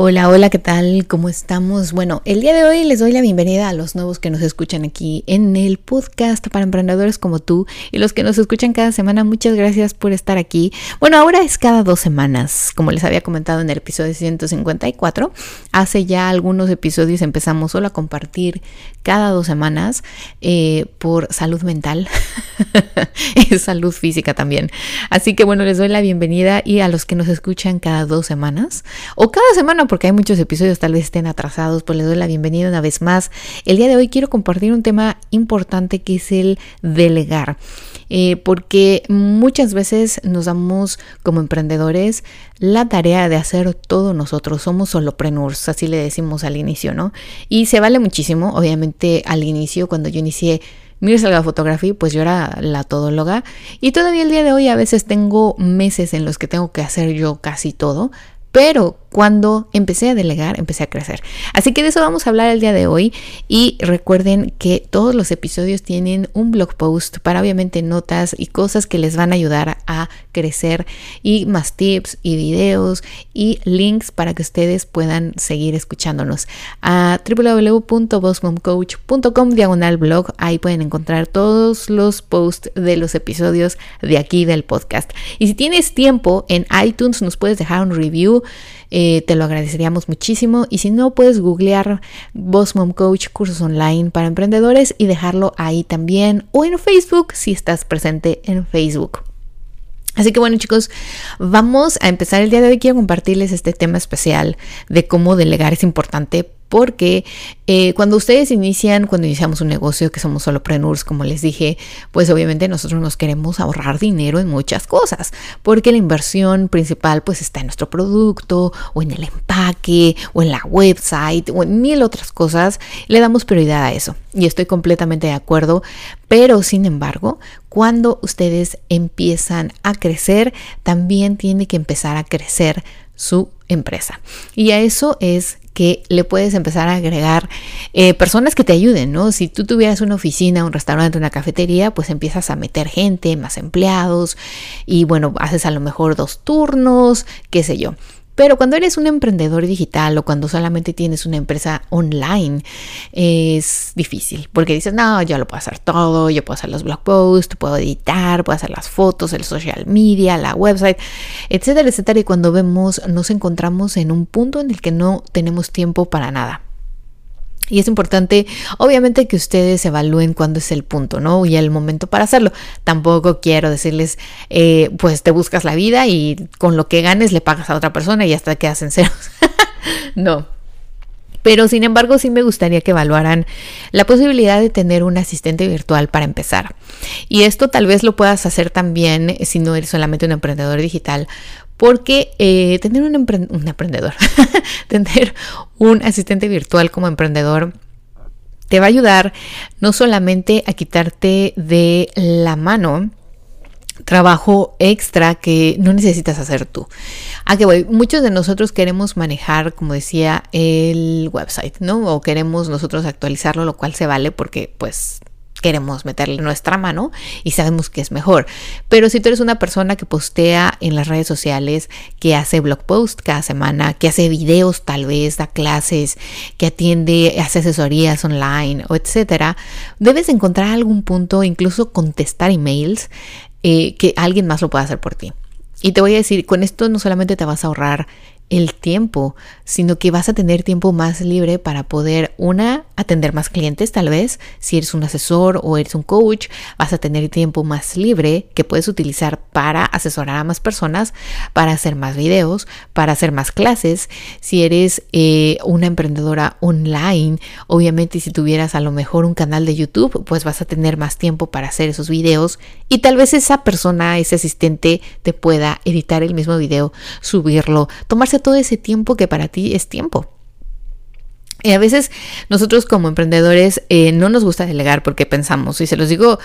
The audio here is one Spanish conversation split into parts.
Hola, hola, ¿qué tal? ¿Cómo estamos? Bueno, el día de hoy les doy la bienvenida a los nuevos que nos escuchan aquí en el podcast para emprendedores como tú y los que nos escuchan cada semana. Muchas gracias por estar aquí. Bueno, ahora es cada dos semanas, como les había comentado en el episodio 154. Hace ya algunos episodios empezamos solo a compartir cada dos semanas eh, por salud mental salud física también. Así que bueno, les doy la bienvenida y a los que nos escuchan cada dos semanas o cada semana porque hay muchos episodios tal vez estén atrasados, pues les doy la bienvenida una vez más. El día de hoy quiero compartir un tema importante que es el delegar. Eh, porque muchas veces nos damos como emprendedores la tarea de hacer todo nosotros, somos solopreneurs, así le decimos al inicio, ¿no? Y se vale muchísimo, obviamente al inicio, cuando yo inicié mi Salga Photography, pues yo era la todóloga. Y todavía el día de hoy a veces tengo meses en los que tengo que hacer yo casi todo, pero cuando empecé a delegar, empecé a crecer. Así que de eso vamos a hablar el día de hoy y recuerden que todos los episodios tienen un blog post para obviamente notas y cosas que les van a ayudar a crecer y más tips y videos y links para que ustedes puedan seguir escuchándonos a www.bossmomcoach.com diagonal blog. Ahí pueden encontrar todos los posts de los episodios de aquí del podcast. Y si tienes tiempo en iTunes nos puedes dejar un review eh, te lo agradeceríamos muchísimo. Y si no, puedes googlear Boss Mom Coach cursos online para emprendedores y dejarlo ahí también o en Facebook si estás presente en Facebook. Así que bueno chicos, vamos a empezar el día de hoy. Quiero compartirles este tema especial de cómo delegar es importante porque eh, cuando ustedes inician, cuando iniciamos un negocio, que somos solopreneurs, como les dije, pues obviamente nosotros nos queremos ahorrar dinero en muchas cosas, porque la inversión principal pues está en nuestro producto o en el empaque o en la website o en mil otras cosas. Le damos prioridad a eso y estoy completamente de acuerdo, pero sin embargo, cuando ustedes empiezan a crecer, también tiene que empezar a crecer su empresa. Y a eso es que le puedes empezar a agregar eh, personas que te ayuden, ¿no? Si tú tuvieras una oficina, un restaurante, una cafetería, pues empiezas a meter gente, más empleados y bueno, haces a lo mejor dos turnos, qué sé yo. Pero cuando eres un emprendedor digital o cuando solamente tienes una empresa online, es difícil porque dices, no, yo lo puedo hacer todo, yo puedo hacer los blog posts, puedo editar, puedo hacer las fotos, el social media, la website, etcétera, etcétera. Y cuando vemos, nos encontramos en un punto en el que no tenemos tiempo para nada. Y es importante, obviamente, que ustedes evalúen cuándo es el punto, ¿no? Y el momento para hacerlo. Tampoco quiero decirles, eh, pues te buscas la vida y con lo que ganes le pagas a otra persona y hasta quedas en ceros. no. Pero sin embargo, sí me gustaría que evaluaran la posibilidad de tener un asistente virtual para empezar. Y esto tal vez lo puedas hacer también si no eres solamente un emprendedor digital, porque eh, tener un, emprendedor, tener un asistente virtual como emprendedor, te va a ayudar no solamente a quitarte de la mano trabajo extra que no necesitas hacer tú. A que voy, muchos de nosotros queremos manejar, como decía, el website, ¿no? O queremos nosotros actualizarlo, lo cual se vale porque pues queremos meterle nuestra mano y sabemos que es mejor. Pero si tú eres una persona que postea en las redes sociales, que hace blog post cada semana, que hace videos tal vez, da clases, que atiende, hace asesorías online o etcétera, debes encontrar algún punto, incluso contestar emails, eh, que alguien más lo pueda hacer por ti. Y te voy a decir, con esto no solamente te vas a ahorrar el tiempo, sino que vas a tener tiempo más libre para poder, una, atender más clientes tal vez, si eres un asesor o eres un coach, vas a tener tiempo más libre que puedes utilizar para asesorar a más personas, para hacer más videos, para hacer más clases. Si eres eh, una emprendedora online, obviamente si tuvieras a lo mejor un canal de YouTube, pues vas a tener más tiempo para hacer esos videos y tal vez esa persona, ese asistente, te pueda editar el mismo video, subirlo, tomarse todo ese tiempo que para ti es tiempo. Y a veces nosotros como emprendedores eh, no nos gusta delegar porque pensamos, y se los digo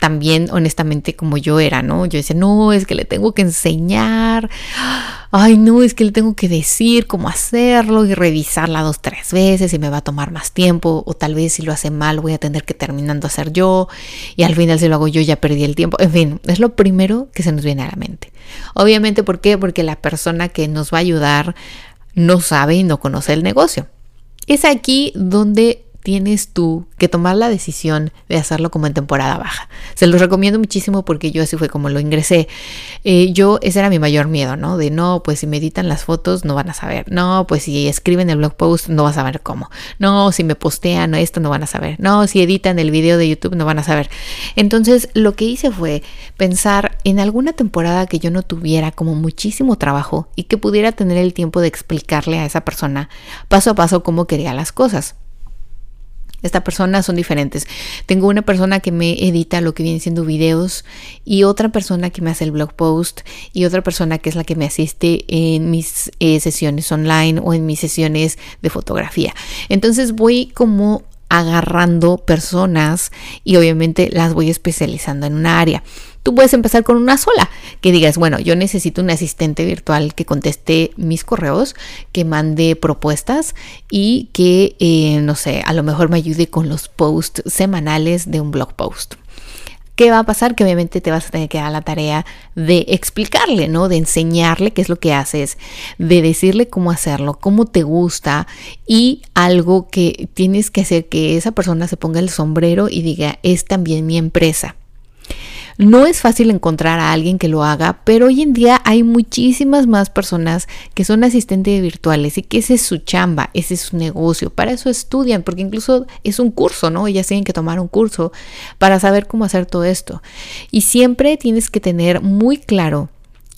también honestamente como yo era, ¿no? Yo decía, no, es que le tengo que enseñar, ay, no, es que le tengo que decir cómo hacerlo y revisarla dos, tres veces y me va a tomar más tiempo, o tal vez si lo hace mal voy a tener que terminando hacer yo y al final si lo hago yo ya perdí el tiempo. En fin, es lo primero que se nos viene a la mente. Obviamente, ¿por qué? Porque la persona que nos va a ayudar no sabe y no conoce el negocio. Es aquí donde tienes tú que tomar la decisión de hacerlo como en temporada baja. Se los recomiendo muchísimo porque yo así fue como lo ingresé. Eh, yo, ese era mi mayor miedo, ¿no? De no, pues si me editan las fotos no van a saber. No, pues si escriben el blog post no vas a saber cómo. No, si me postean esto no van a saber. No, si editan el video de YouTube no van a saber. Entonces lo que hice fue pensar en alguna temporada que yo no tuviera como muchísimo trabajo y que pudiera tener el tiempo de explicarle a esa persona paso a paso cómo quería las cosas. Estas personas son diferentes. Tengo una persona que me edita lo que viene siendo videos y otra persona que me hace el blog post y otra persona que es la que me asiste en mis eh, sesiones online o en mis sesiones de fotografía. Entonces voy como agarrando personas y obviamente las voy especializando en una área. Tú puedes empezar con una sola, que digas, bueno, yo necesito un asistente virtual que conteste mis correos, que mande propuestas y que, eh, no sé, a lo mejor me ayude con los posts semanales de un blog post. ¿Qué va a pasar? Que obviamente te vas a tener que dar la tarea de explicarle, ¿no? De enseñarle qué es lo que haces, de decirle cómo hacerlo, cómo te gusta y algo que tienes que hacer que esa persona se ponga el sombrero y diga, es también mi empresa. No es fácil encontrar a alguien que lo haga, pero hoy en día hay muchísimas más personas que son asistentes virtuales y que ese es su chamba, ese es su negocio. Para eso estudian, porque incluso es un curso, ¿no? Ellas tienen que tomar un curso para saber cómo hacer todo esto. Y siempre tienes que tener muy claro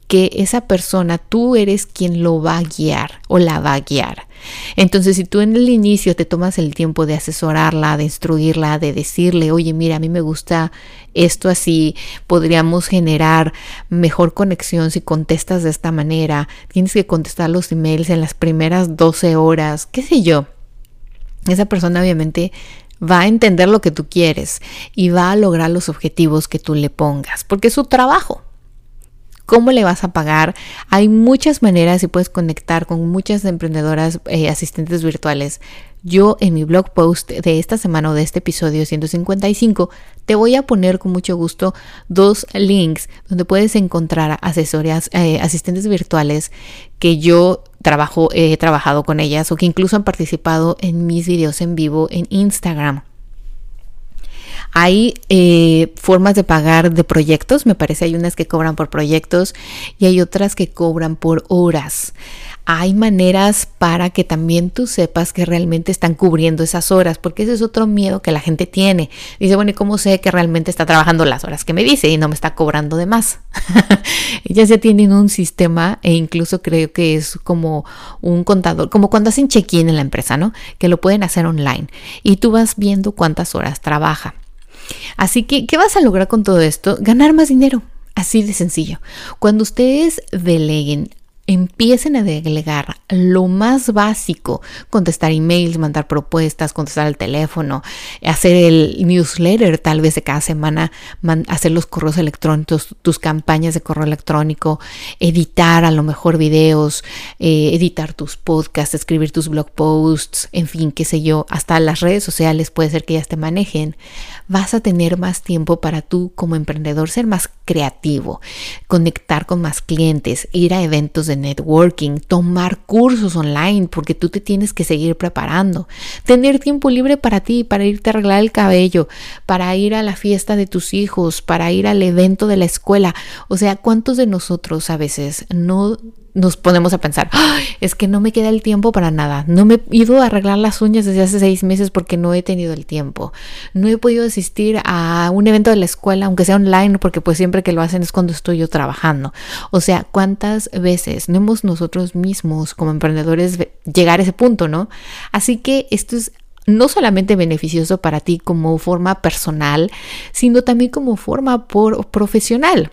que esa persona, tú eres quien lo va a guiar o la va a guiar. Entonces, si tú en el inicio te tomas el tiempo de asesorarla, de instruirla, de decirle, oye, mira, a mí me gusta esto así, podríamos generar mejor conexión si contestas de esta manera, tienes que contestar los emails en las primeras 12 horas, qué sé yo. Esa persona obviamente va a entender lo que tú quieres y va a lograr los objetivos que tú le pongas, porque es su trabajo cómo le vas a pagar. Hay muchas maneras y puedes conectar con muchas emprendedoras eh, asistentes virtuales. Yo en mi blog post de esta semana o de este episodio 155 te voy a poner con mucho gusto dos links donde puedes encontrar asesorías, eh, asistentes virtuales que yo trabajo, he trabajado con ellas o que incluso han participado en mis videos en vivo en Instagram. Hay eh, formas de pagar de proyectos, me parece hay unas que cobran por proyectos y hay otras que cobran por horas. Hay maneras para que también tú sepas que realmente están cubriendo esas horas, porque ese es otro miedo que la gente tiene. Dice, bueno, ¿y cómo sé que realmente está trabajando las horas que me dice y no me está cobrando de más? ya se tienen un sistema e incluso creo que es como un contador, como cuando hacen check-in en la empresa, ¿no? Que lo pueden hacer online y tú vas viendo cuántas horas trabaja. Así que, ¿qué vas a lograr con todo esto? Ganar más dinero. Así de sencillo. Cuando ustedes deleguen empiecen a delegar lo más básico, contestar emails, mandar propuestas, contestar al teléfono, hacer el newsletter tal vez de cada semana, hacer los correos electrónicos, tus campañas de correo electrónico, editar a lo mejor videos, eh, editar tus podcasts, escribir tus blog posts, en fin, qué sé yo, hasta las redes sociales puede ser que ellas te manejen, vas a tener más tiempo para tú como emprendedor ser más creativo, conectar con más clientes, ir a eventos de networking, tomar cursos online porque tú te tienes que seguir preparando, tener tiempo libre para ti, para irte a arreglar el cabello, para ir a la fiesta de tus hijos, para ir al evento de la escuela. O sea, ¿cuántos de nosotros a veces no nos ponemos a pensar, es que no me queda el tiempo para nada. No me he ido a arreglar las uñas desde hace seis meses porque no he tenido el tiempo. No he podido asistir a un evento de la escuela, aunque sea online, porque pues siempre que lo hacen es cuando estoy yo trabajando. O sea, ¿cuántas veces no hemos nosotros mismos como emprendedores llegar a ese punto, no? Así que esto es no solamente beneficioso para ti como forma personal, sino también como forma por profesional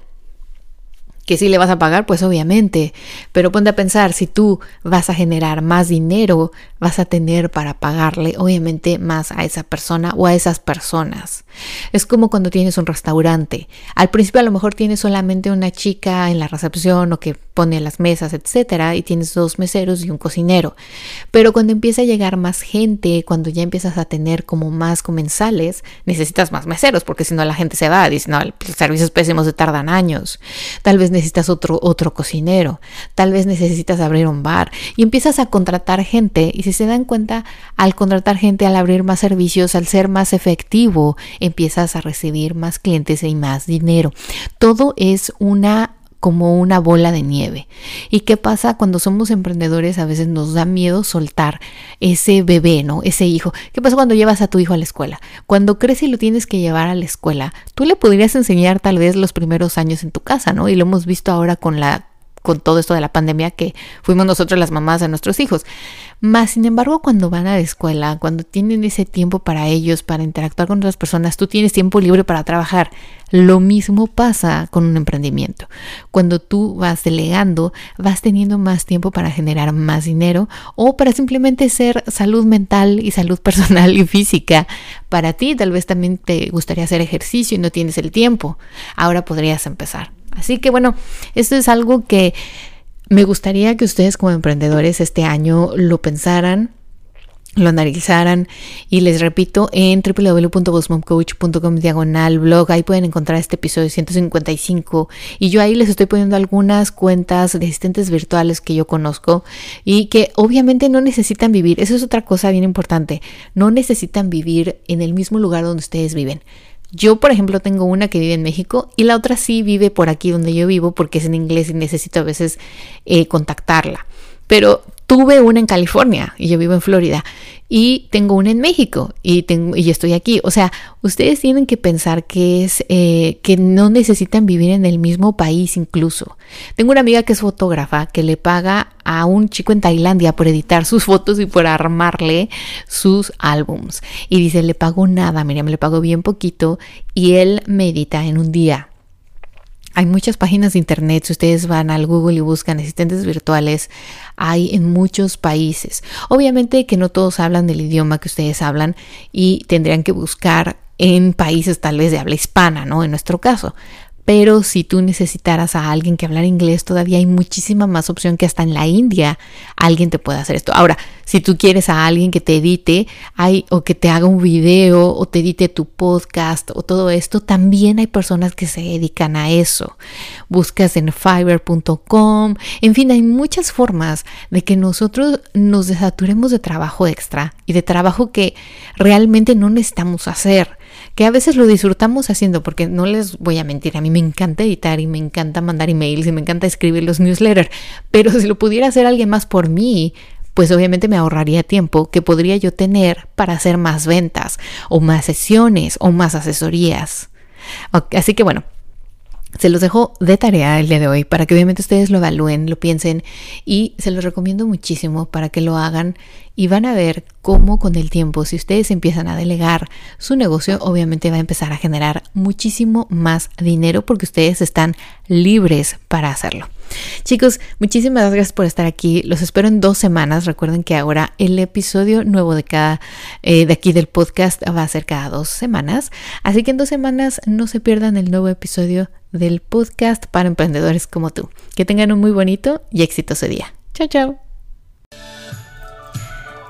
que si le vas a pagar, pues obviamente, pero ponte a pensar, si tú vas a generar más dinero, vas a tener para pagarle obviamente más a esa persona o a esas personas. Es como cuando tienes un restaurante. Al principio a lo mejor tienes solamente una chica en la recepción o que pone las mesas, etcétera, y tienes dos meseros y un cocinero. Pero cuando empieza a llegar más gente, cuando ya empiezas a tener como más comensales, necesitas más meseros, porque si no la gente se va, dice, no, los servicios pésimos se tardan años. Tal vez necesitas otro, otro cocinero, tal vez necesitas abrir un bar y empiezas a contratar gente y si se dan cuenta, al contratar gente, al abrir más servicios, al ser más efectivo, empiezas a recibir más clientes y más dinero. Todo es una como una bola de nieve. ¿Y qué pasa cuando somos emprendedores? A veces nos da miedo soltar ese bebé, ¿no? Ese hijo. ¿Qué pasa cuando llevas a tu hijo a la escuela? Cuando crece y lo tienes que llevar a la escuela, tú le podrías enseñar tal vez los primeros años en tu casa, ¿no? Y lo hemos visto ahora con la con todo esto de la pandemia que fuimos nosotros las mamás de nuestros hijos. Más, sin embargo, cuando van a la escuela, cuando tienen ese tiempo para ellos, para interactuar con otras personas, tú tienes tiempo libre para trabajar. Lo mismo pasa con un emprendimiento. Cuando tú vas delegando, vas teniendo más tiempo para generar más dinero o para simplemente ser salud mental y salud personal y física. Para ti, tal vez también te gustaría hacer ejercicio y no tienes el tiempo. Ahora podrías empezar. Así que bueno, esto es algo que me gustaría que ustedes como emprendedores este año lo pensaran, lo analizaran. Y les repito en www.bosmomcoach.com diagonal blog ahí pueden encontrar este episodio 155 y yo ahí les estoy poniendo algunas cuentas de asistentes virtuales que yo conozco y que obviamente no necesitan vivir, eso es otra cosa bien importante, no necesitan vivir en el mismo lugar donde ustedes viven. Yo, por ejemplo, tengo una que vive en México y la otra sí vive por aquí donde yo vivo porque es en inglés y necesito a veces eh, contactarla. Pero tuve una en California y yo vivo en Florida y tengo una en México y, tengo, y estoy aquí. O sea, ustedes tienen que pensar que es eh, que no necesitan vivir en el mismo país incluso. Tengo una amiga que es fotógrafa que le paga a un chico en Tailandia por editar sus fotos y por armarle sus álbums. Y dice, le pago nada, Miriam, le pago bien poquito y él me edita en un día hay muchas páginas de internet, si ustedes van al Google y buscan asistentes virtuales, hay en muchos países. Obviamente que no todos hablan del idioma que ustedes hablan y tendrían que buscar en países tal vez de habla hispana, ¿no? En nuestro caso. Pero si tú necesitaras a alguien que hablara inglés, todavía hay muchísima más opción que hasta en la India alguien te pueda hacer esto. Ahora, si tú quieres a alguien que te edite hay, o que te haga un video o te edite tu podcast o todo esto, también hay personas que se dedican a eso. Buscas en fiverr.com, en fin, hay muchas formas de que nosotros nos desaturemos de trabajo extra y de trabajo que realmente no necesitamos hacer que a veces lo disfrutamos haciendo, porque no les voy a mentir, a mí me encanta editar y me encanta mandar emails y me encanta escribir los newsletters, pero si lo pudiera hacer alguien más por mí, pues obviamente me ahorraría tiempo que podría yo tener para hacer más ventas o más sesiones o más asesorías. Así que bueno, se los dejo de tarea el día de hoy para que obviamente ustedes lo evalúen, lo piensen y se los recomiendo muchísimo para que lo hagan y van a ver cómo con el tiempo, si ustedes empiezan a delegar su negocio, obviamente va a empezar a generar muchísimo más dinero porque ustedes están libres para hacerlo. Chicos, muchísimas gracias por estar aquí. Los espero en dos semanas. Recuerden que ahora el episodio nuevo de cada eh, de aquí del podcast va a ser cada dos semanas. Así que en dos semanas no se pierdan el nuevo episodio del podcast para emprendedores como tú. Que tengan un muy bonito y exitoso día. Chao, chao.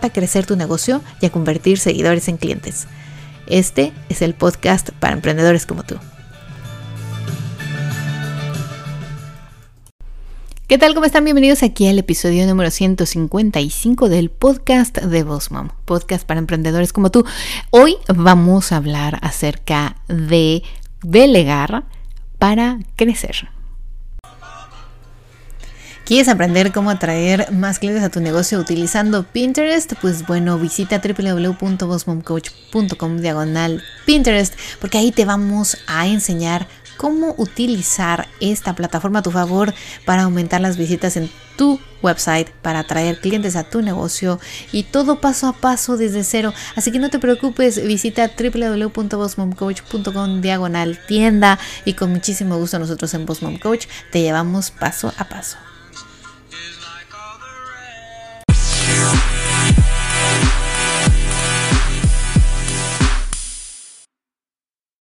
a crecer tu negocio y a convertir seguidores en clientes. Este es el podcast para emprendedores como tú. ¿Qué tal? ¿Cómo están? Bienvenidos aquí al episodio número 155 del podcast de Boss Mom, podcast para emprendedores como tú. Hoy vamos a hablar acerca de delegar para crecer. ¿Quieres aprender cómo atraer más clientes a tu negocio utilizando Pinterest? Pues bueno, visita www.bossmomcoach.com diagonal Pinterest porque ahí te vamos a enseñar cómo utilizar esta plataforma a tu favor para aumentar las visitas en tu website para atraer clientes a tu negocio y todo paso a paso desde cero. Así que no te preocupes, visita www.bossmomcoach.com diagonal tienda y con muchísimo gusto nosotros en Boss Mom Coach te llevamos paso a paso.